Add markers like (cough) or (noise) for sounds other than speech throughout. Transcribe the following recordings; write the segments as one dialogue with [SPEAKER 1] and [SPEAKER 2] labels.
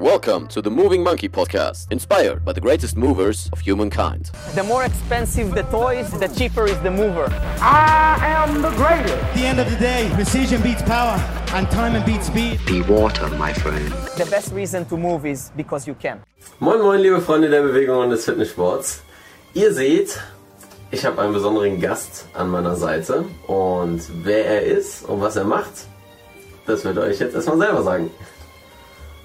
[SPEAKER 1] Welcome to the Moving Monkey podcast, inspired by the greatest movers of humankind.
[SPEAKER 2] The more expensive the toys, the cheaper is the mover.
[SPEAKER 3] I am the greatest.
[SPEAKER 4] At the end of the day, precision beats power and time beats speed.
[SPEAKER 5] Be water, my friend.
[SPEAKER 2] The best reason to move is because you can.
[SPEAKER 6] Moin moin liebe Freunde der Bewegung und des Fitnesssports. Ihr seht, ich habe einen besonderen Gast an meiner Seite und wer er ist und was er macht, das wird euch jetzt erstmal selber sagen.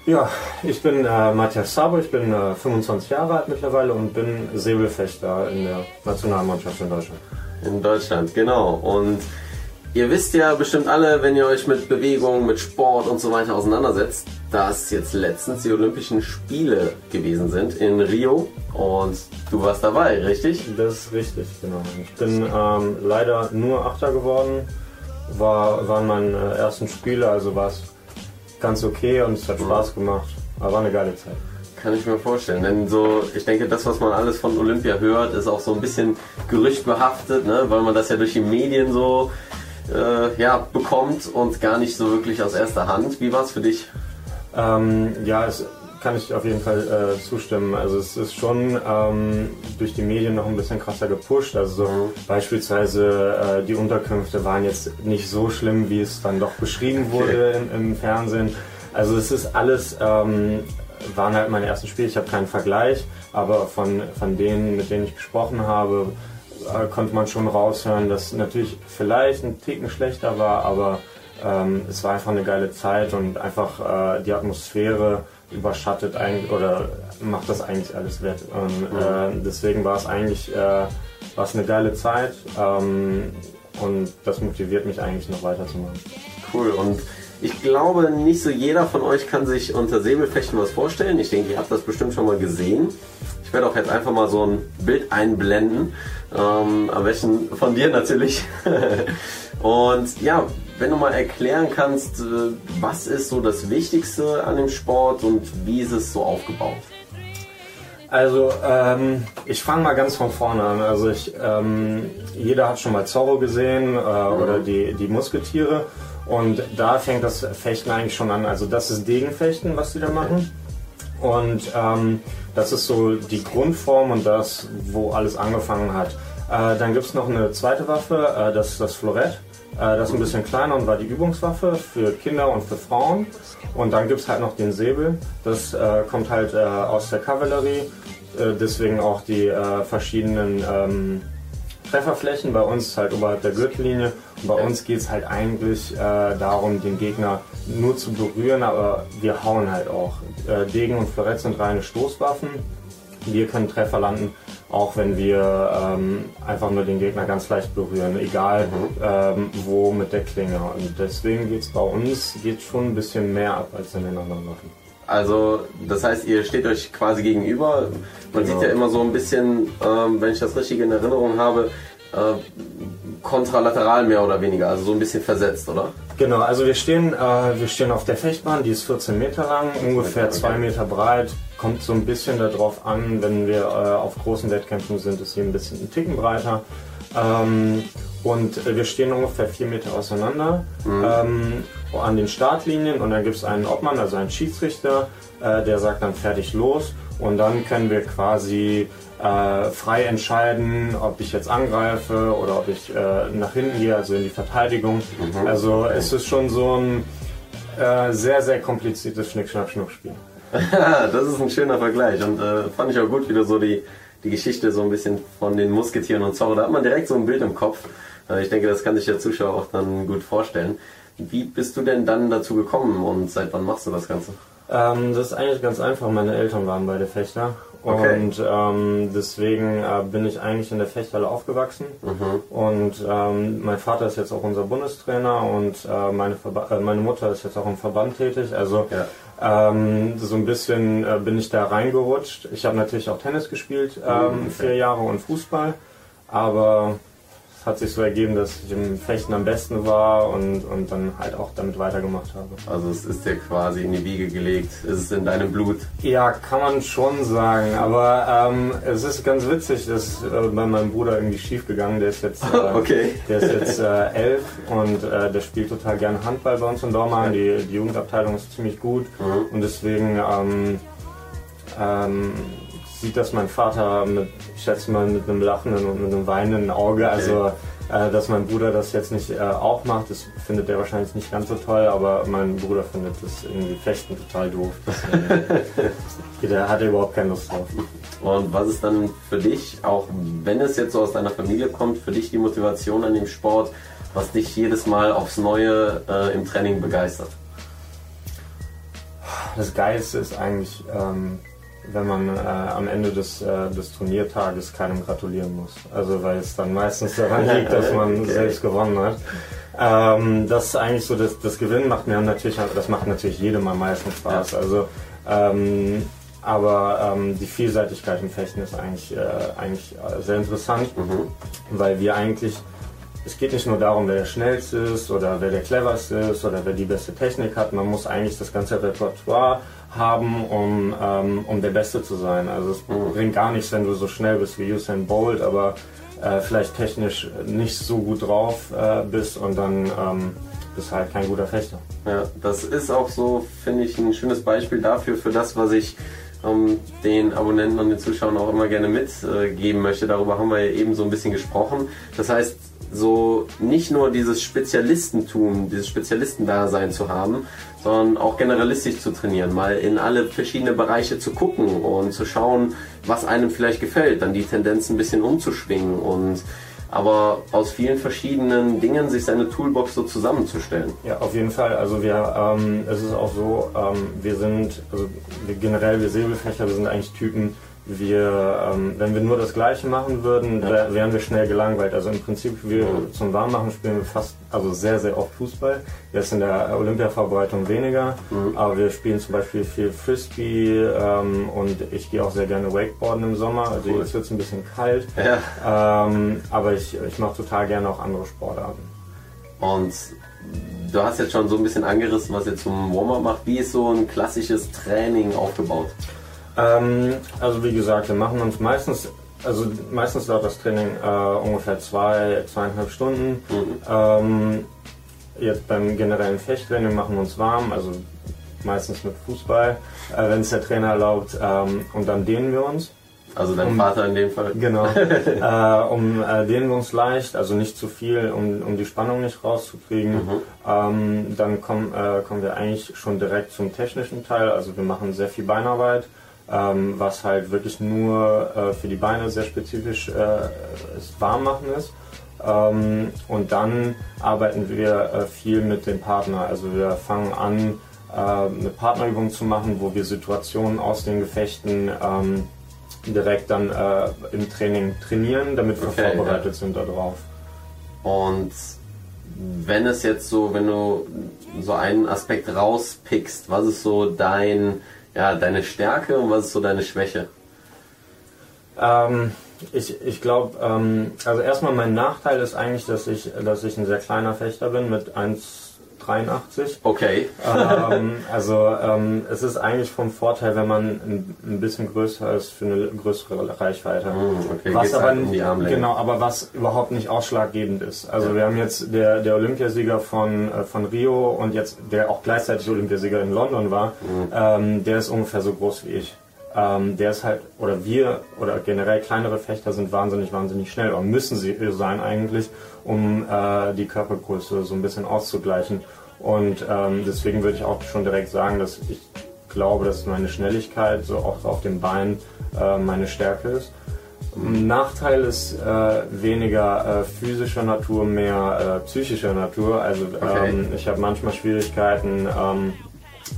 [SPEAKER 7] Ja, ich bin äh, Matthias Sabo, ich bin äh, 25 Jahre alt mittlerweile und bin Säbelfechter in der Nationalmannschaft in Deutschland.
[SPEAKER 6] In Deutschland, genau. Und ihr wisst ja bestimmt alle, wenn ihr euch mit Bewegung, mit Sport und so weiter auseinandersetzt, dass jetzt letztens die Olympischen Spiele gewesen sind in Rio und du warst dabei, richtig?
[SPEAKER 7] Das ist richtig, genau. Ich bin ähm, leider nur Achter geworden, war, waren meine ersten Spiele, also war es ganz okay und es hat Spaß gemacht. Aber war eine geile Zeit.
[SPEAKER 6] Kann ich mir vorstellen. Denn so, ich denke, das, was man alles von Olympia hört, ist auch so ein bisschen gerüchtbehaftet, ne? weil man das ja durch die Medien so äh, ja, bekommt und gar nicht so wirklich aus erster Hand. Wie war es für dich?
[SPEAKER 7] Ähm, ja, es kann ich auf jeden Fall äh, zustimmen. Also es ist schon ähm, durch die Medien noch ein bisschen krasser gepusht. Also so
[SPEAKER 6] Mhm.
[SPEAKER 7] beispielsweise äh, die Unterkünfte waren jetzt nicht so schlimm, wie es dann doch beschrieben wurde im, im Fernsehen. Also es ist alles, ähm, waren halt meine ersten Spiele. Ich habe keinen Vergleich, aber von, von denen, mit denen ich gesprochen habe, äh, konnte man schon raushören, dass natürlich vielleicht ein Ticken schlechter war, aber ähm, es war einfach eine geile Zeit und einfach äh, die Atmosphäre überschattet eigentlich oder macht das eigentlich alles wett. Und, äh, deswegen war es eigentlich äh, war es eine geile Zeit ähm, und das motiviert mich eigentlich noch weiterzumachen.
[SPEAKER 6] Cool. Und ich glaube, nicht so jeder von euch kann sich unter Säbelfechten was vorstellen. Ich denke, ihr habt das bestimmt schon mal gesehen. Ich werde auch jetzt einfach mal so ein Bild einblenden. Ähm, am besten von dir natürlich. (laughs) Und ja, wenn du mal erklären kannst, äh, was ist so das Wichtigste an dem Sport und wie ist es so aufgebaut?
[SPEAKER 7] Also ähm, ich fange mal ganz von vorne an. Also ich, ähm, jeder hat schon mal Zorro gesehen äh, oder die, die Musketiere und da fängt das Fechten eigentlich schon an. Also das ist Degenfechten, was die da machen. Und ähm, das ist so die Grundform und das, wo alles angefangen hat. Äh, dann gibt es noch eine zweite Waffe, äh, das ist das Florett. Äh, das ist ein bisschen kleiner und war die Übungswaffe für Kinder und für Frauen. Und dann gibt es halt noch den Säbel. Das äh, kommt halt äh, aus der Kavallerie. Äh, deswegen auch die äh, verschiedenen ähm, Trefferflächen. Bei uns halt oberhalb der Gürtellinie. Und bei uns geht es halt eigentlich äh, darum, den Gegner nur zu berühren, aber wir hauen halt auch. Degen und Florett sind reine Stoßwaffen. Wir können Treffer landen, auch wenn wir ähm, einfach nur den Gegner ganz leicht berühren, egal ähm, wo mit der Klinge. Und deswegen geht es bei uns geht schon ein bisschen mehr ab als in den anderen Waffen.
[SPEAKER 6] Also, das heißt, ihr steht euch quasi gegenüber. Man
[SPEAKER 7] Genau.
[SPEAKER 6] sieht ja immer so ein bisschen, ähm, wenn ich das richtig in Erinnerung habe, äh, kontralateral mehr oder weniger, also so ein bisschen versetzt, oder?
[SPEAKER 7] Genau, also wir stehen, äh, wir stehen auf der Fechtbahn, die ist 14 Meter lang, ungefähr
[SPEAKER 6] okay.
[SPEAKER 7] 2 Meter breit. Kommt so ein bisschen darauf an, wenn wir äh, auf großen Wettkämpfen sind, ist sie ein bisschen einen Ticken breiter. Ähm, und äh, wir stehen ungefähr 4 Meter auseinander ähm, an den Startlinien und dann gibt es einen Obmann, also einen Schiedsrichter, äh, der sagt dann fertig los und dann können wir quasi äh, frei entscheiden, ob ich jetzt angreife oder ob ich äh, nach hinten gehe, also in die Verteidigung. Also es ist schon so ein äh, sehr, sehr kompliziertes Schnick-Schnack-Schnuck-Spiel. (laughs)
[SPEAKER 6] das ist ein schöner Vergleich und äh, fand ich auch gut, wie du so die, die Geschichte so ein bisschen von den Musketieren und Zorro, da hat man direkt so ein Bild im Kopf. Äh, ich denke, das kann sich der Zuschauer auch dann gut vorstellen. Wie bist du denn dann dazu gekommen und seit wann machst du das Ganze?
[SPEAKER 7] Ähm, das ist eigentlich ganz einfach. Meine Eltern waren beide Fechter.
[SPEAKER 6] Okay.
[SPEAKER 7] Und ähm, deswegen äh, bin ich eigentlich in der Fechthalle aufgewachsen. Und ähm, mein Vater ist jetzt auch unser Bundestrainer und äh, meine, Verba äh, meine Mutter ist jetzt auch im Verband tätig. Also ähm, so ein bisschen äh, bin ich da reingerutscht. Ich habe natürlich auch Tennis gespielt, ähm, vier Jahre und Fußball. Aber es hat sich so ergeben, dass ich im Fechten am besten war und, und dann halt auch damit weitergemacht habe.
[SPEAKER 6] Also es ist dir quasi in die Wiege gelegt, es ist in deinem Blut.
[SPEAKER 7] Ja, kann man schon sagen, aber ähm, es ist ganz witzig, dass äh, bei meinem Bruder irgendwie schief gegangen, der ist jetzt, (laughs) äh,
[SPEAKER 6] Okay.
[SPEAKER 7] der ist jetzt äh, elf und äh, der spielt total gerne Handball bei uns in Dortmund, die, die Jugendabteilung ist ziemlich gut und deswegen ähm, ähm, sieht das mein Vater mit, ich schätze mal, mit einem lachenden und mit einem weinenden Auge. Also, äh, dass mein Bruder das jetzt nicht äh, auch macht, das findet er wahrscheinlich nicht ganz so toll, aber mein Bruder findet das irgendwie Fechten total doof. Der (laughs) hat überhaupt keine Lust drauf.
[SPEAKER 6] Und was ist dann für dich, auch wenn es jetzt so aus deiner Familie kommt, für dich die Motivation an dem Sport, was dich jedes Mal aufs Neue äh, im Training begeistert?
[SPEAKER 7] Das Geilste ist eigentlich, ähm, wenn man äh, am Ende des, äh, des Turniertages keinem gratulieren muss. Also weil es dann meistens daran (laughs) liegt, dass man
[SPEAKER 6] Okay.
[SPEAKER 7] selbst gewonnen hat. Ähm, das ist eigentlich so, das, das Gewinnen macht mir natürlich, das macht natürlich jedem am meisten Spaß. Also ähm, aber ähm, die Vielseitigkeit im Fechten ist eigentlich, äh, eigentlich äh, sehr interessant, weil wir eigentlich es geht nicht nur darum, wer der schnellste ist oder wer der cleverste ist oder wer die beste Technik hat. Man muss eigentlich das ganze Repertoire haben, um, ähm, um der Beste zu sein. Also es bringt gar nichts, wenn du so schnell bist wie Usain Bolt, aber äh, vielleicht technisch nicht so gut drauf äh, bist und dann ähm, bist halt kein guter Fechter.
[SPEAKER 6] Ja, das ist auch so, finde ich, ein schönes Beispiel dafür, für das, was ich ähm, den Abonnenten und den Zuschauern auch immer gerne mitgeben möchte. Darüber haben wir ja eben so ein bisschen gesprochen. Das heißt, so nicht nur dieses Spezialistentum, dieses Spezialistendasein zu haben, sondern auch generalistisch zu trainieren, mal in alle verschiedene Bereiche zu gucken und zu schauen, was einem vielleicht gefällt, dann die Tendenz ein bisschen umzuschwingen und aber aus vielen verschiedenen Dingen sich seine Toolbox so zusammenzustellen.
[SPEAKER 7] Ja, auf jeden Fall. Also wir, ähm, es ist auch so, ähm, wir sind, also wir generell, wir Säbelfechter, wir sind eigentlich Typen, wir, ähm, wenn wir nur das Gleiche machen würden, wär, wären wir schnell gelangweilt. Also im Prinzip, wir zum Warmmachen spielen wir fast, also sehr, sehr oft Fußball. Jetzt in der Olympia-Vorbereitung weniger, aber wir spielen zum Beispiel viel Frisbee ähm, und ich gehe auch sehr gerne Wakeboarden im Sommer. Also jetzt wird es ein bisschen kalt,
[SPEAKER 6] Ja.
[SPEAKER 7] ähm, aber ich, ich mache total gerne auch andere Sportarten.
[SPEAKER 6] Und du hast jetzt schon so ein bisschen angerissen, was ihr zum Warm-up macht. Wie ist so ein klassisches Training aufgebaut?
[SPEAKER 7] Ähm, also wie gesagt, wir machen uns meistens, also meistens dauert das Training äh, ungefähr zwei, zweieinhalb Stunden. Ähm, jetzt beim generellen Fechttraining machen wir uns warm, also meistens mit Fußball, äh, wenn es der Trainer erlaubt, ähm, und dann dehnen wir uns.
[SPEAKER 6] Also dein Vater in dem Fall.
[SPEAKER 7] Genau. (laughs) äh, um äh, dehnen wir uns leicht, also nicht zu viel, um, um die Spannung nicht rauszukriegen. Ähm, dann kommen, äh, kommen wir eigentlich schon direkt zum technischen Teil. Also wir machen sehr viel Beinarbeit, ähm, was halt wirklich nur äh, für die Beine sehr spezifisch äh, das Warmmachen ist. Ähm, und dann arbeiten wir äh, viel mit dem Partner. Also wir fangen an, äh, eine Partnerübung zu machen, wo wir Situationen aus den Gefechten ähm, direkt dann äh, im Training trainieren, damit wir
[SPEAKER 6] Okay,
[SPEAKER 7] vorbereitet sind darauf.
[SPEAKER 6] Und wenn es jetzt so, wenn du so einen Aspekt rauspickst, was ist so dein, ja, deine Stärke und was ist so deine Schwäche?
[SPEAKER 7] Ähm, ich ich glaube, ähm, also erstmal mein Nachteil ist eigentlich, dass ich, dass ich ein sehr kleiner Fechter bin mit 1,83.
[SPEAKER 6] Okay.
[SPEAKER 7] ähm, also ähm, es ist eigentlich vom Vorteil, wenn man ein, ein bisschen größer ist für eine größere Reichweite.
[SPEAKER 6] Hm, okay,
[SPEAKER 7] was
[SPEAKER 6] geht's
[SPEAKER 7] aber
[SPEAKER 6] halt um die Armlänge.
[SPEAKER 7] genau, aber was überhaupt nicht ausschlaggebend ist. Also wir haben jetzt der, der Olympiasieger von, äh, von Rio und jetzt der auch gleichzeitig Olympiasieger in London war,
[SPEAKER 6] Mhm.
[SPEAKER 7] ähm, der ist ungefähr so groß wie ich. Ähm, der ist halt, oder wir, oder generell kleinere Fechter sind wahnsinnig, wahnsinnig schnell, oder müssen sie sein eigentlich, um äh, die Körpergröße so ein bisschen auszugleichen. Und ähm, deswegen würde ich auch schon direkt sagen, dass ich glaube, dass meine Schnelligkeit so auch auf dem Bein äh, meine Stärke ist. Nachteil ist äh, weniger äh, physischer Natur, mehr äh, psychischer Natur. Also
[SPEAKER 6] Okay.
[SPEAKER 7] ähm, ich habe manchmal Schwierigkeiten, ähm,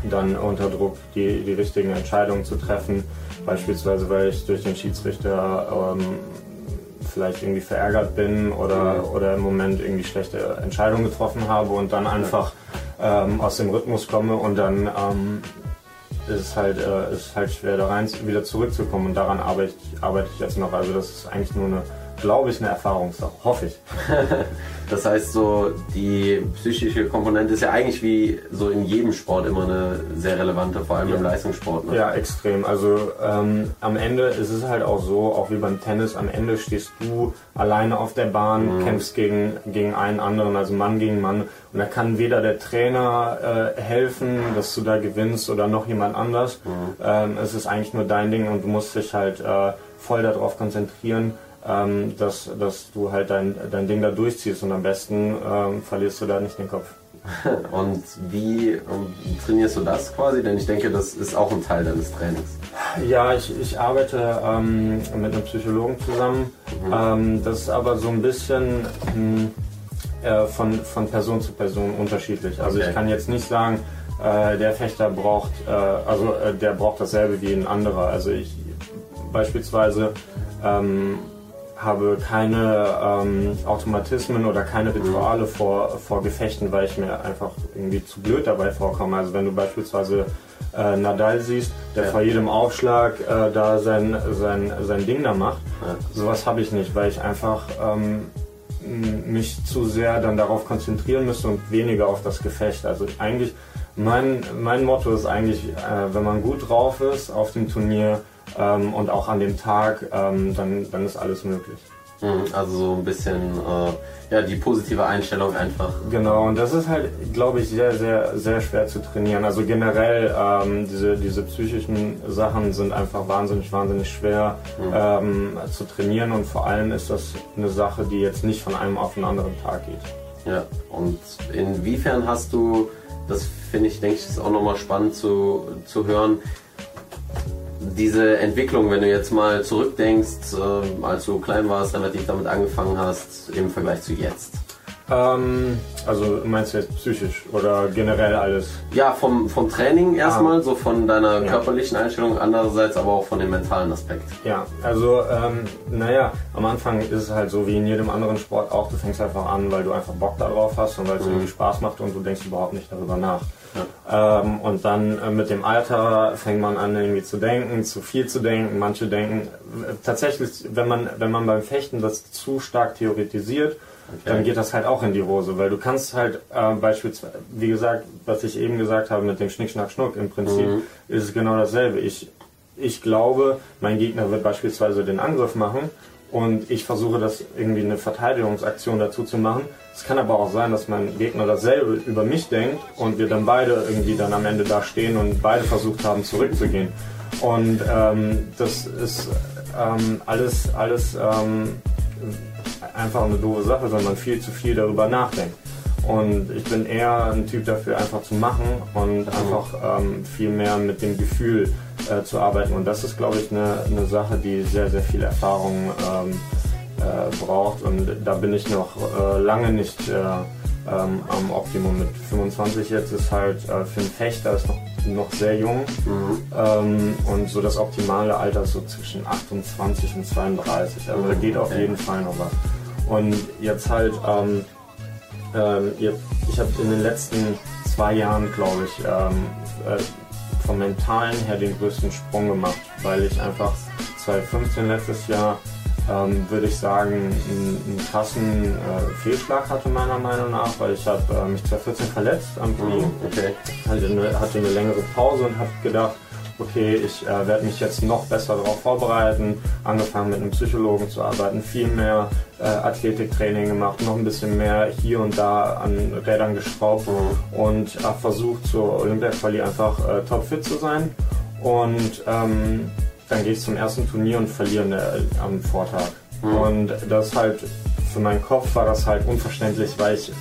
[SPEAKER 7] dann unter Druck die, die richtigen Entscheidungen zu treffen. Beispielsweise, weil ich durch den Schiedsrichter ähm, vielleicht irgendwie verärgert bin oder, oder im Moment irgendwie schlechte Entscheidungen getroffen habe und dann einfach ähm, aus dem Rhythmus komme und dann ähm, ist es halt, äh, ist halt schwer da rein wieder zurückzukommen und daran arbeite ich, arbeite ich jetzt noch. Also das ist eigentlich nur eine glaube ich, eine Erfahrungssache. Hoffe ich. (laughs)
[SPEAKER 6] Das heißt, so die psychische Komponente ist ja eigentlich wie so in jedem Sport immer eine sehr relevante, vor allem im Leistungssport. Ne?
[SPEAKER 7] Ja, extrem. Also ähm, am Ende ist es halt auch so, auch wie beim Tennis, am Ende stehst du alleine auf der Bahn,
[SPEAKER 6] Mhm.
[SPEAKER 7] kämpfst gegen, gegen einen anderen, also Mann gegen Mann. Und da kann weder der Trainer äh, helfen, dass du da gewinnst oder noch jemand anders.
[SPEAKER 6] Mhm.
[SPEAKER 7] Ähm, es ist eigentlich nur dein Ding und du musst dich halt äh, voll darauf konzentrieren. Ähm, dass, dass du halt dein, dein Ding da durchziehst und am besten ähm, verlierst du da nicht den Kopf. (laughs)
[SPEAKER 6] Und wie ähm, trainierst du das quasi? Denn ich denke, das ist auch ein Teil deines Trainings.
[SPEAKER 7] Ja, ich, ich arbeite ähm, mit einem Psychologen zusammen. Ähm, das ist aber so ein bisschen mh, äh, von, von Person zu Person unterschiedlich. Also
[SPEAKER 6] Okay.
[SPEAKER 7] ich kann jetzt nicht sagen, äh, der Fechter braucht, äh, also äh, der braucht dasselbe wie ein anderer. Also ich beispielsweise ähm, habe keine ähm, Automatismen oder keine Rituale vor, vor Gefechten, weil ich mir einfach irgendwie zu blöd dabei vorkomme. Also wenn du beispielsweise äh, Nadal siehst, der
[SPEAKER 6] Ja.
[SPEAKER 7] vor jedem Aufschlag äh, da sein, sein, sein Ding da macht,
[SPEAKER 6] Ja.
[SPEAKER 7] sowas habe ich nicht, weil ich einfach ähm, mich zu sehr dann darauf konzentrieren müsste und weniger auf das Gefecht. Also eigentlich, mein, mein Motto ist eigentlich, äh, wenn man gut drauf ist auf dem Turnier ähm, und auch an dem Tag, ähm, dann, dann ist alles möglich.
[SPEAKER 6] Mhm, Also so ein bisschen äh, ja, die positive Einstellung einfach.
[SPEAKER 7] Genau, und das ist halt, glaube ich, sehr, sehr, sehr schwer zu trainieren. Also generell, ähm, diese, diese psychischen Sachen sind einfach wahnsinnig, wahnsinnig schwer ähm, zu trainieren und vor allem ist das eine Sache, die jetzt nicht von einem auf den anderen Tag geht.
[SPEAKER 6] Ja. Und inwiefern hast du, das finde ich, denke ich, ist auch nochmal spannend zu, zu hören, diese Entwicklung, wenn du jetzt mal zurückdenkst, äh, als du klein warst, relativ damit angefangen hast, im Vergleich zu jetzt.
[SPEAKER 7] Ähm, also meinst du jetzt psychisch oder generell alles?
[SPEAKER 6] Ja, vom, vom Training erstmal, so von deiner
[SPEAKER 7] Ja.
[SPEAKER 6] körperlichen Einstellung, andererseits aber auch von dem mentalen Aspekt.
[SPEAKER 7] Ja, also ähm, naja, am Anfang ist es halt so wie in jedem anderen Sport auch, du fängst einfach an, weil du einfach Bock darauf hast und weil es irgendwie Spaß macht und du denkst überhaupt nicht darüber nach. Ähm, und dann äh, mit dem Alter fängt man an irgendwie zu denken, zu viel zu denken. Manche denken äh, tatsächlich, wenn man, wenn man beim Fechten das zu stark theoretisiert, dann geht das halt auch in die Hose, weil du kannst halt äh, beispielsweise, wie gesagt, was ich eben gesagt habe mit dem Schnick, Schnack, Schnuck, im Prinzip ist es genau dasselbe. Ich, ich glaube, mein Gegner wird beispielsweise den Angriff machen und ich versuche das irgendwie eine Verteidigungsaktion dazu zu machen. Es kann aber auch sein, dass mein Gegner dasselbe über mich denkt und wir dann beide irgendwie dann am Ende da stehen und beide versucht haben zurückzugehen. Und ähm, das ist ähm, alles, alles ähm, einfach eine doofe Sache, wenn man viel zu viel darüber nachdenkt. Und ich bin eher ein Typ dafür, einfach zu machen und einfach ähm, viel mehr mit dem Gefühl äh, zu arbeiten. Und das ist, glaube ich, eine, eine Sache, die sehr, sehr viel Erfahrung ähm, äh, braucht. Und da bin ich noch äh, lange nicht äh, ähm, am Optimum. Mit 25 jetzt ist halt äh, für einen Fechter ist noch, noch sehr jung. Ähm, und so das optimale Alter ist so zwischen 28 und 32. Also da geht auf
[SPEAKER 6] Okay.
[SPEAKER 7] jeden Fall noch was. Und jetzt halt, ähm, ähm, ich habe in den letzten zwei Jahren, glaube ich, ähm, äh, vom Mentalen her den größten Sprung gemacht, weil ich einfach 2015 letztes Jahr, ähm, würde ich sagen, einen, einen krassen äh, Fehlschlag hatte meiner Meinung nach, weil ich habe äh, mich 2014 verletzt am Knie
[SPEAKER 6] Okay.
[SPEAKER 7] hatte eine, hatte eine längere Pause und habe gedacht, okay, ich äh, werde mich jetzt noch besser darauf vorbereiten, angefangen mit einem Psychologen zu arbeiten, viel mehr äh, Athletiktraining gemacht, noch ein bisschen mehr hier und da an Rädern geschraubt und habe versucht zur Olympia-Quali einfach äh, topfit zu sein. Und ähm, dann gehe ich zum ersten Turnier und verliere ne, am Vortag. Und das halt, für meinen Kopf war das halt unverständlich, weil ich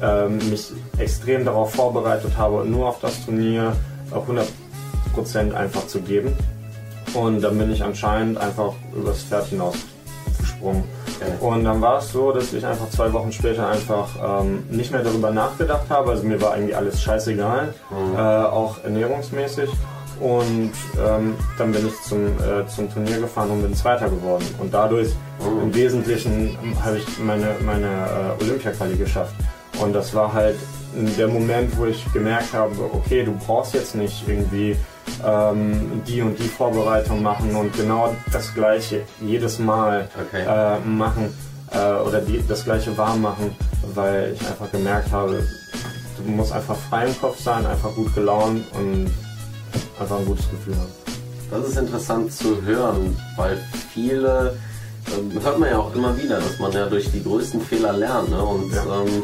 [SPEAKER 7] ähm, mich extrem darauf vorbereitet habe, nur auf das Turnier auf 100% einfach zu geben. Und dann bin ich anscheinend einfach übers Pferd hinaus gesprungen.
[SPEAKER 6] Okay.
[SPEAKER 7] Und dann war es so, dass ich einfach zwei Wochen später einfach ähm, nicht mehr darüber nachgedacht habe. Also mir war eigentlich alles scheißegal, äh, auch ernährungsmäßig. Und ähm, dann bin ich zum, äh, zum Turnier gefahren und bin Zweiter geworden. Und dadurch im Wesentlichen ähm, habe ich meine, meine äh, Olympia-Quali geschafft. Und das war halt der Moment, wo ich gemerkt habe, okay, du brauchst jetzt nicht irgendwie ähm, die und die Vorbereitung machen und genau das gleiche jedes Mal
[SPEAKER 6] Okay.
[SPEAKER 7] äh, machen äh, oder die, das gleiche warm machen, weil ich einfach gemerkt habe, du musst einfach frei im Kopf sein, einfach gut gelaunt und einfach ein gutes Gefühl haben.
[SPEAKER 6] Das ist interessant zu hören, weil viele, ähm, hört man ja auch immer wieder, dass man ja durch die größten Fehler lernt. Ne? Und
[SPEAKER 7] Ja.
[SPEAKER 6] ähm,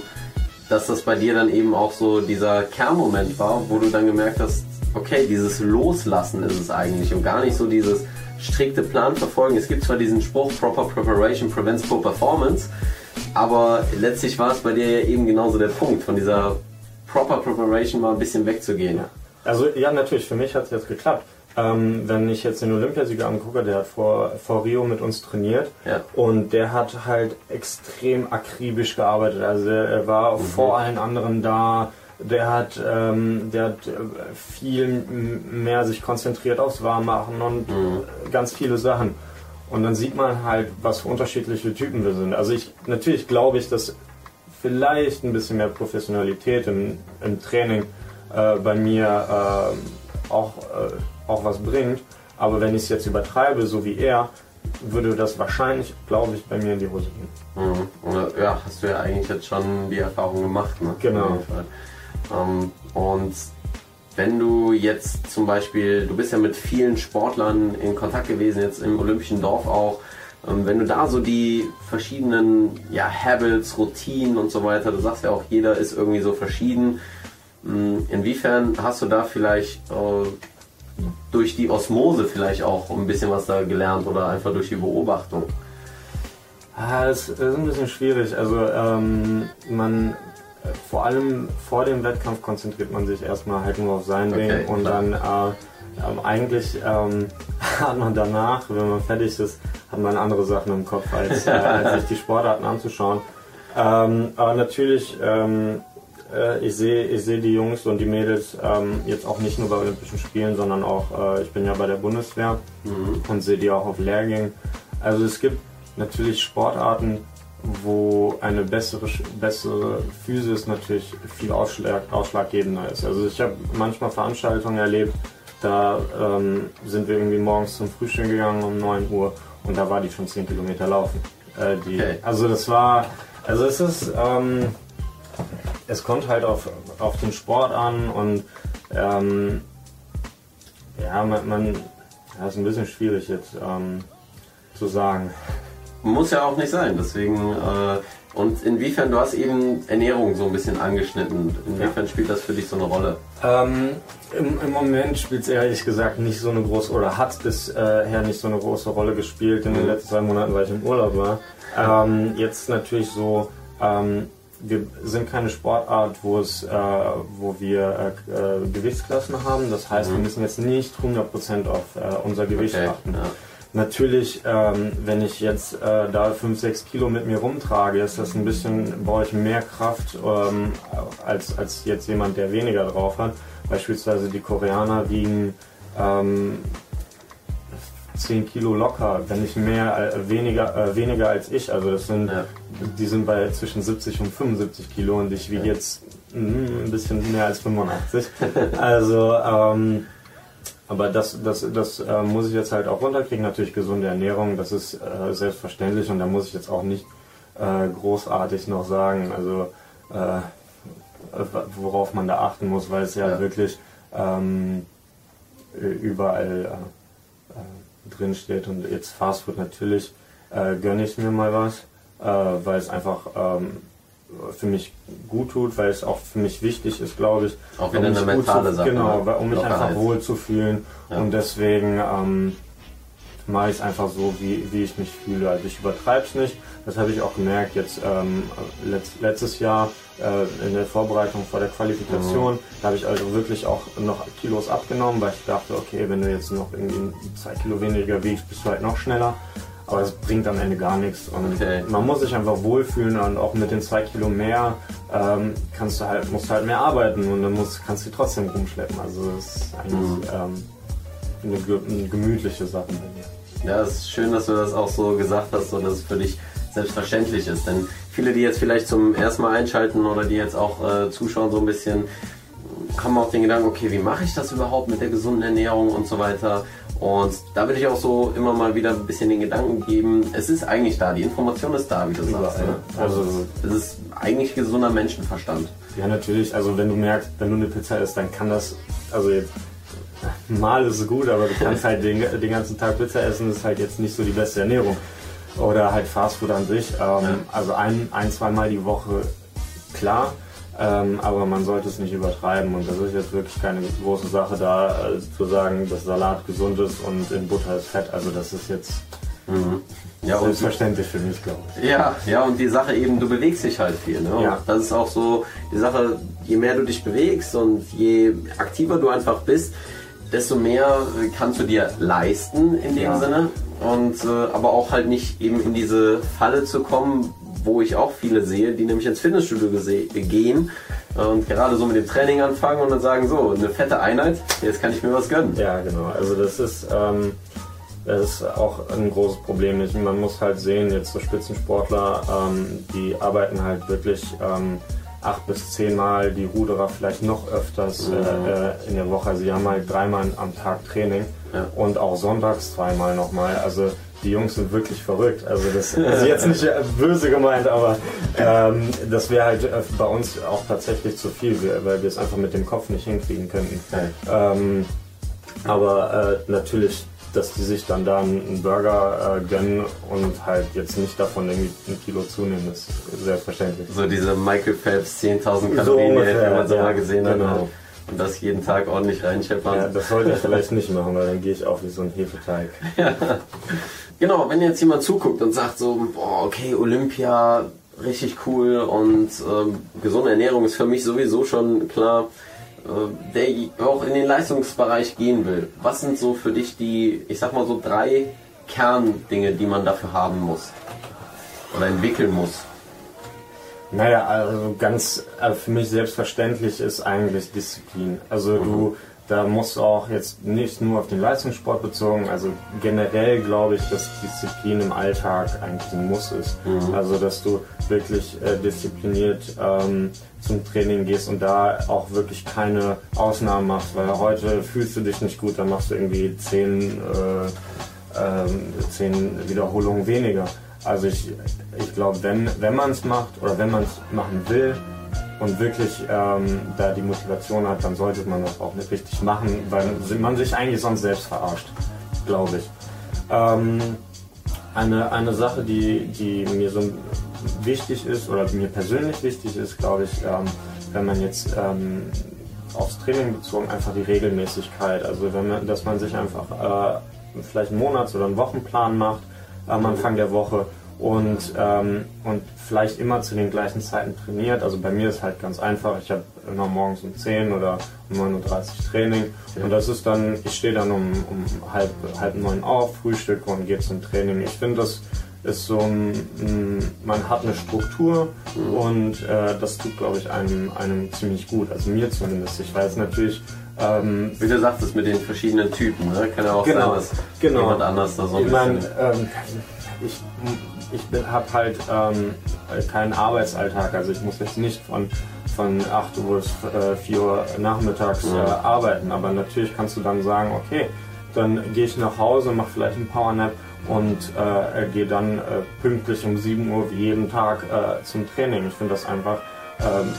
[SPEAKER 6] dass das bei dir dann eben auch so dieser Kernmoment war, wo du dann gemerkt hast, okay, dieses Loslassen ist es eigentlich und gar nicht so dieses strikte Plan verfolgen. Es gibt zwar diesen Spruch, Proper Preparation prevents poor performance, aber letztlich war es bei dir ja eben genauso der Punkt, von dieser Proper Preparation mal ein bisschen wegzugehen.
[SPEAKER 7] Also ja, natürlich, für mich hat es jetzt geklappt. Ähm, wenn ich jetzt den Olympiasieger angucke, der hat vor, vor Rio mit uns trainiert
[SPEAKER 6] Ja.
[SPEAKER 7] und der hat halt extrem akribisch gearbeitet. Also er, war vor allen anderen da. Der hat, ähm, der hat äh, viel mehr sich konzentriert aufs Warmmachen und äh, ganz viele Sachen. Und dann sieht man halt, was für unterschiedliche Typen wir sind. Also ich natürlich glaube ich, dass vielleicht ein bisschen mehr Professionalität im, im Training äh, bei mir ähm, auch, äh, auch was bringt. Aber wenn ich es jetzt übertreibe, so wie er, würde das wahrscheinlich, glaube ich, bei mir in die Hose gehen.
[SPEAKER 6] Mhm. Oder, ja, hast du ja eigentlich jetzt schon die Erfahrung gemacht. Ne?
[SPEAKER 7] Genau.
[SPEAKER 6] Ähm, und wenn du jetzt zum Beispiel, du bist ja mit vielen Sportlern in Kontakt gewesen, jetzt im Olympischen Dorf auch, ähm, wenn du da so die verschiedenen ja, Habits, Routinen und so weiter, du sagst ja auch, jeder ist irgendwie so verschieden. Ähm, Inwiefern hast du da vielleicht äh, durch die Osmose vielleicht auch ein bisschen was da gelernt oder einfach durch die Beobachtung?
[SPEAKER 7] Ah, das ist ein bisschen schwierig. Also ähm, man vor allem vor dem Wettkampf konzentriert man sich erstmal halt nur auf sein
[SPEAKER 6] Okay,
[SPEAKER 7] Ding und
[SPEAKER 6] klar.
[SPEAKER 7] dann äh, ähm, eigentlich ähm, (laughs) hat man danach, wenn man fertig ist, hat man andere Sachen im Kopf, als, äh, als sich die (laughs) Sportarten anzuschauen. Ähm, aber natürlich, ähm, äh, ich sehe ich sehe die Jungs und die Mädels ähm, jetzt auch nicht nur bei Olympischen Spielen, sondern auch, äh, ich bin ja bei der Bundeswehr und sehe die auch auf Lehrgängen. Also es gibt natürlich Sportarten, wo eine bessere, bessere Physis natürlich viel ausschlag, ausschlaggebender ist. Also ich habe manchmal Veranstaltungen erlebt, da ähm, sind wir irgendwie morgens zum Frühstück gegangen um 9 Uhr und da war die schon 10 Kilometer laufen. Äh, die,
[SPEAKER 6] Okay.
[SPEAKER 7] Also das war, also es ist, ähm, es kommt halt auf, auf den Sport an und ähm, ja, man, man ja, ist ein bisschen schwierig jetzt ähm, zu sagen.
[SPEAKER 6] Muss ja auch nicht sein, deswegen. Äh, und inwiefern, du hast eben Ernährung so ein bisschen angeschnitten. Inwiefern spielt das für dich so eine Rolle?
[SPEAKER 7] Ähm, im, Im Moment spielt es ehrlich gesagt nicht so eine große oder hat bisher nicht so eine große Rolle gespielt in den letzten zwei Monaten, weil ich im Urlaub war. Ähm, jetzt natürlich so, ähm, wir sind keine Sportart, wo es, äh, wo wir äh, äh, Gewichtsklassen haben. Das heißt, wir müssen jetzt nicht 100% auf äh, unser Gewicht
[SPEAKER 6] Okay,
[SPEAKER 7] achten.
[SPEAKER 6] ja.
[SPEAKER 7] Natürlich, ähm, wenn ich jetzt äh, da 5, 6 Kilo mit mir rumtrage, ist das ein bisschen, brauche ich mehr Kraft ähm, als, als jetzt jemand, der weniger drauf hat. Beispielsweise die Koreaner wiegen ähm, 10 Kilo locker, wenn nicht mehr, äh, weniger, äh, weniger als ich. Also das sind,
[SPEAKER 6] Ja.
[SPEAKER 7] die sind bei zwischen 70 und 75 Kilo und ich wiege jetzt mm, ein bisschen mehr als 85. Also ähm, aber das, das, das äh, muss ich jetzt halt auch runterkriegen. Natürlich gesunde Ernährung, das ist äh, selbstverständlich und da muss ich jetzt auch nicht äh, großartig noch sagen, also äh, worauf man da achten muss, weil es ja,
[SPEAKER 6] Ja.
[SPEAKER 7] wirklich ähm, überall äh, drin steht. Und jetzt Fastfood natürlich äh, gönne ich mir mal was, äh, weil es einfach ähm, für mich gut tut, weil es auch für mich wichtig ist, glaube ich.
[SPEAKER 6] Auch wieder
[SPEAKER 7] um
[SPEAKER 6] eine
[SPEAKER 7] mich gut
[SPEAKER 6] mentale
[SPEAKER 7] zu,
[SPEAKER 6] Sache,
[SPEAKER 7] Genau,
[SPEAKER 6] ne?
[SPEAKER 7] weil- um mich einfach wohl zu fühlen.
[SPEAKER 6] Ja.
[SPEAKER 7] Und deswegen ähm, mache ich es einfach so, wie, wie ich mich fühle. Also ich übertreibe es nicht. Das habe ich auch gemerkt jetzt ähm, letzt, letztes Jahr äh, in der Vorbereitung vor der Qualifikation.
[SPEAKER 6] Mhm.
[SPEAKER 7] Da habe ich also wirklich auch noch Kilos abgenommen, weil ich dachte, okay, wenn du jetzt noch irgendwie zwei Kilo weniger wiegst, bist du halt noch schneller. Aber das bringt am Ende gar nichts. Und
[SPEAKER 6] Okay.
[SPEAKER 7] man muss sich einfach wohlfühlen und auch mit den zwei Kilo mehr ähm, kannst du halt, musst du halt mehr arbeiten und dann musst, kannst du trotzdem rumschleppen. Also das ist eigentlich ähm, eine, eine gemütliche Sache bei mir.
[SPEAKER 6] Ja, es ist schön, dass du das auch so gesagt hast und dass es für dich selbstverständlich ist. Denn viele, die jetzt vielleicht zum ersten Mal einschalten oder die jetzt auch äh, zuschauen, so ein bisschen, haben auch den Gedanken, okay, wie mache ich das überhaupt mit der gesunden Ernährung und so weiter. Und da will ich auch so immer mal wieder ein bisschen den Gedanken geben, es ist eigentlich da, die Information ist da, wie du sagst. Ne? Also es ist eigentlich gesunder Menschenverstand.
[SPEAKER 7] Ja, natürlich. Also wenn du merkst, wenn du eine Pizza isst, dann kann das, also jetzt mal ist es gut, aber du kannst halt den, den ganzen Tag Pizza essen, ist halt jetzt nicht so die beste Ernährung. Oder halt Fastfood an sich. Ähm, ja. Also ein, ein, zwei Mal die Woche, klar. Ähm, aber man sollte es nicht übertreiben und das ist jetzt wirklich keine große Sache da äh, zu sagen, dass Salat gesund ist und in Butter ist Fett. Also das ist jetzt mhm. ja, selbstverständlich für mich, glaube ich.
[SPEAKER 6] Ja, ja und die Sache eben, du bewegst dich halt viel. Ne? Ja. das ist auch so die Sache, je mehr du dich bewegst und je aktiver du einfach bist, desto mehr kannst du dir leisten in dem ja. Sinne. Und äh, aber auch halt nicht eben in diese Falle zu kommen, wo ich auch viele sehe, die nämlich ins Fitnessstudio gehen und gerade so mit dem Training anfangen und dann sagen, so, eine fette Einheit, jetzt kann ich mir was gönnen.
[SPEAKER 7] Ja, genau. Also das ist, ähm, das ist auch ein großes Problem. Man muss halt sehen, jetzt so Spitzensportler, ähm, die arbeiten halt wirklich ähm, acht bis zehnmal, die Ruderer vielleicht noch öfters mhm. äh, in der Woche. Also sie haben halt dreimal am Tag Training ja. und auch sonntags zweimal nochmal. Also die Jungs sind wirklich verrückt. Also das ist jetzt nicht böse gemeint, aber ähm, das wäre halt äh, bei uns auch tatsächlich zu viel, weil wir es einfach mit dem Kopf nicht hinkriegen könnten. Ähm, aber äh, natürlich, dass die sich dann da einen Burger äh, gönnen und halt jetzt nicht davon irgendwie ein Kilo zunehmen, ist selbstverständlich.
[SPEAKER 6] So diese Michael Phelps 10.000 Kalorien, so ungefähr, die man so ja, mal gesehen genau. hat. Und das jeden Tag ordentlich reinscheppern.
[SPEAKER 7] Ja, das sollte ich vielleicht nicht machen, weil dann gehe ich auch wie so ein Hefeteig. (laughs)
[SPEAKER 6] Ja. Genau, wenn jetzt jemand zuguckt und sagt so, boah, okay, Olympia, richtig cool und äh, gesunde Ernährung ist für mich sowieso schon klar, der auch in den Leistungsbereich gehen will. Was sind so für dich die, ich sag mal so drei Kerndinge, die man dafür haben muss oder entwickeln muss?
[SPEAKER 7] Naja, also ganz äh, für mich selbstverständlich ist eigentlich Disziplin. Also mhm. du da muss auch jetzt nicht nur auf den Leistungssport bezogen, also generell glaube ich, dass Disziplin im Alltag eigentlich ein Muss ist. Mhm. Also dass du wirklich äh, diszipliniert ähm, zum Training gehst und da auch wirklich keine Ausnahmen machst, weil heute fühlst du dich nicht gut, dann machst du irgendwie zehn, äh, äh, zehn Wiederholungen weniger. Also ich, ich glaube, wenn, wenn man es macht oder wenn man es machen will, und wirklich ähm, da die Motivation hat, dann sollte man das auch nicht richtig machen, weil man sich eigentlich sonst selbst verarscht, glaube ich. Ähm, eine, eine Sache, die, die mir so wichtig ist oder mir persönlich wichtig ist, glaube ich, ähm, wenn man jetzt ähm, aufs Training bezogen einfach die Regelmäßigkeit, also wenn man, dass man sich einfach äh, vielleicht einen Monats- oder einen Wochenplan macht am Anfang der Woche und, ähm, und vielleicht immer zu den gleichen Zeiten trainiert. Also bei mir ist halt ganz einfach, ich habe immer morgens um 10 oder um 9.30 Uhr Training und das ist dann, ich stehe dann um, um halb, halb neun auf, frühstücke und gehe zum Training. Ich finde, das ist so ein, man hat eine Struktur mhm. und äh, das tut, glaube ich, einem, einem ziemlich gut, also mir zumindest. Ich weiß natürlich,
[SPEAKER 6] ähm, Wie du sagtest, mit den verschiedenen Typen, ne? kann ja auch genau, sein, dass genau. jemand anders da so ein
[SPEAKER 7] ich mein, ähm, ich ich habe halt ähm, keinen Arbeitsalltag. Also ich muss jetzt nicht von, von 8 Uhr bis äh, 4 Uhr nachmittags äh, arbeiten. Aber natürlich kannst du dann sagen, okay, dann gehe ich nach Hause, mache vielleicht einen Powernap und äh, gehe dann äh, pünktlich um 7 Uhr wie jeden Tag äh, zum Training. Ich finde das einfach ähm,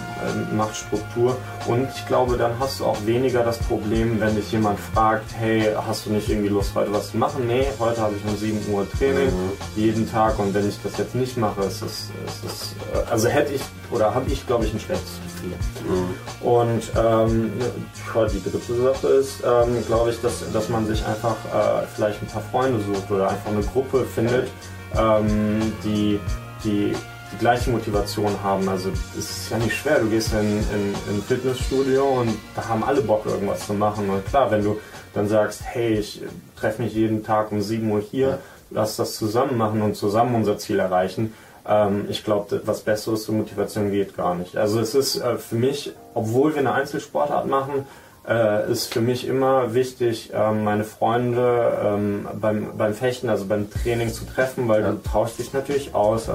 [SPEAKER 7] äh, macht Struktur. Und ich glaube, dann hast du auch weniger das Problem, wenn dich jemand fragt, hey, hast du nicht irgendwie Lust, heute was zu machen? Nee, heute habe ich um 7 Uhr Training, mhm. jeden Tag. Und wenn ich das jetzt nicht mache, ist es, ist es äh, also hätte ich, oder habe ich, glaube ich, ein schlechtes Gefühl. Mhm. Und ähm, die dritte Sache ist, ähm, glaube ich, dass, dass man sich einfach äh, vielleicht ein paar Freunde sucht oder einfach eine Gruppe findet, ähm, die, die die gleiche Motivation haben. Also es ist ja nicht schwer, du gehst in, in, in ein Fitnessstudio und da haben alle Bock irgendwas zu machen. Und klar, wenn du dann sagst, hey, ich treffe mich jeden Tag um 7 Uhr hier, ja. lass das zusammen machen und zusammen unser Ziel erreichen. Ähm, ich glaube, was Besseres zur Motivation geht gar nicht. Also es ist äh, für mich, obwohl wir eine Einzelsportart machen, äh, ist für mich immer wichtig, äh, meine Freunde ähm, beim, beim Fechten, also beim Training zu treffen, weil ja. du tauschst dich natürlich aus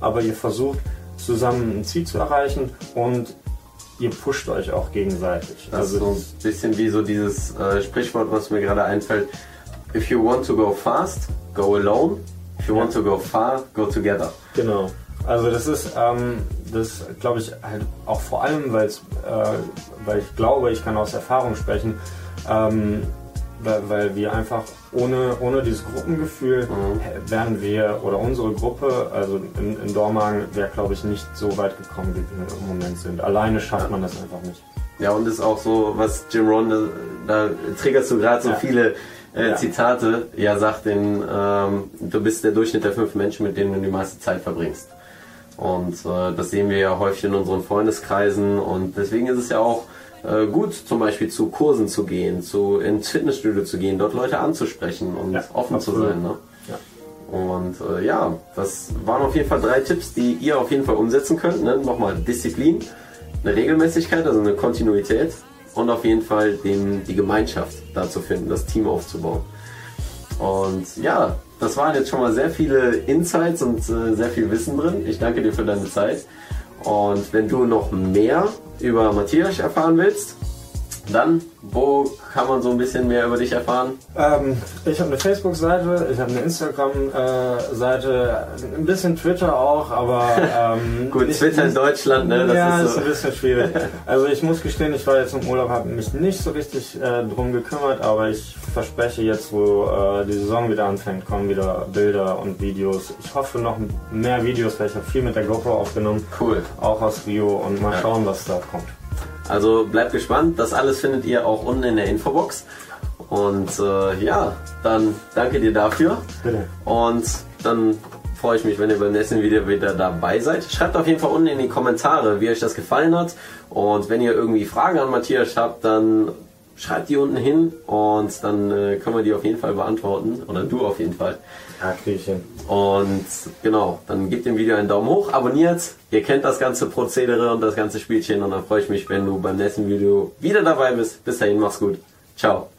[SPEAKER 7] aber ihr versucht zusammen ein Ziel zu erreichen und ihr pusht euch auch gegenseitig.
[SPEAKER 6] Das ist so ein bisschen wie so dieses äh, Sprichwort, was mir gerade einfällt. If you want to go fast, go alone. If you
[SPEAKER 7] Ja.
[SPEAKER 6] want to go far, go together.
[SPEAKER 7] Genau. Also das ist, ähm, das glaube ich halt auch vor allem, äh, weil ich glaube, ich kann aus Erfahrung sprechen, ähm, weil, weil wir einfach ohne, ohne dieses Gruppengefühl hä- wären wir oder unsere Gruppe, also in, in Dormagen, wäre glaube ich nicht so weit gekommen, wie wir im Moment sind. Alleine schafft man das einfach nicht.
[SPEAKER 6] Ja, und ist auch so, was Jim Ron, da, da triggerst du gerade so
[SPEAKER 7] Ja.
[SPEAKER 6] viele äh,
[SPEAKER 7] Ja.
[SPEAKER 6] Zitate. Ja, sagt den, ähm, du bist der Durchschnitt der fünf Menschen, mit denen du die meiste Zeit verbringst. Und äh, das sehen wir ja häufig in unseren Freundeskreisen und deswegen ist es ja auch äh, gut, zum Beispiel zu Kursen zu gehen, zu ins Fitnessstudio zu gehen, dort Leute anzusprechen und
[SPEAKER 7] Ja,
[SPEAKER 6] offen zu
[SPEAKER 7] absolut.
[SPEAKER 6] sein. Ne?
[SPEAKER 7] Ja.
[SPEAKER 6] Und äh, ja, das waren auf jeden Fall drei Tipps, die ihr auf jeden Fall umsetzen könnt. Ne? Nochmal Disziplin, eine Regelmäßigkeit, also eine Kontinuität und auf jeden Fall den, die Gemeinschaft da zu finden, das Team aufzubauen. Und ja, das waren jetzt schon mal sehr viele Insights und äh, sehr viel Wissen drin. Ich danke dir für deine Zeit. Und wenn du noch mehr über Matthias erfahren willst, dann, wo kann man so ein bisschen mehr über dich erfahren?
[SPEAKER 7] Ähm, ich habe eine Facebook-Seite, ich habe eine Instagram-Seite, ein bisschen Twitter auch, aber ähm, (laughs)
[SPEAKER 6] Gut,
[SPEAKER 7] nicht-
[SPEAKER 6] Twitter in Deutschland, ne? Das
[SPEAKER 7] ja,
[SPEAKER 6] ist
[SPEAKER 7] ist
[SPEAKER 6] so.
[SPEAKER 7] ein bisschen schwierig. Also ich muss gestehen, ich war jetzt im Urlaub, habe mich nicht so richtig äh, drum gekümmert, aber ich verspreche jetzt, wo äh, die Saison wieder anfängt, kommen wieder Bilder und Videos. Ich hoffe noch mehr Videos, weil ich habe viel mit der GoPro aufgenommen,
[SPEAKER 6] Cool.
[SPEAKER 7] auch aus Rio und mal
[SPEAKER 6] Ja.
[SPEAKER 7] schauen, was da kommt.
[SPEAKER 6] Also bleibt gespannt. Das alles findet ihr auch unten in der Infobox. Und äh, ja, dann danke dir dafür.
[SPEAKER 7] Bitte.
[SPEAKER 6] Und dann freue ich mich, wenn ihr beim nächsten Video wieder dabei seid. Schreibt auf jeden Fall unten in die Kommentare, wie euch das gefallen hat. Und wenn ihr irgendwie Fragen an Matthias habt, dann schreibt die unten hin und dann äh, können wir die auf jeden Fall beantworten. Oder du auf jeden Fall.
[SPEAKER 7] Ja, krieg ich hin.
[SPEAKER 6] Und genau, dann gebt dem Video einen Daumen hoch, abonniert. Ihr kennt das ganze Prozedere und das ganze Spielchen und dann freue ich mich, wenn du beim nächsten Video wieder dabei bist. Bis dahin, mach's gut. Ciao.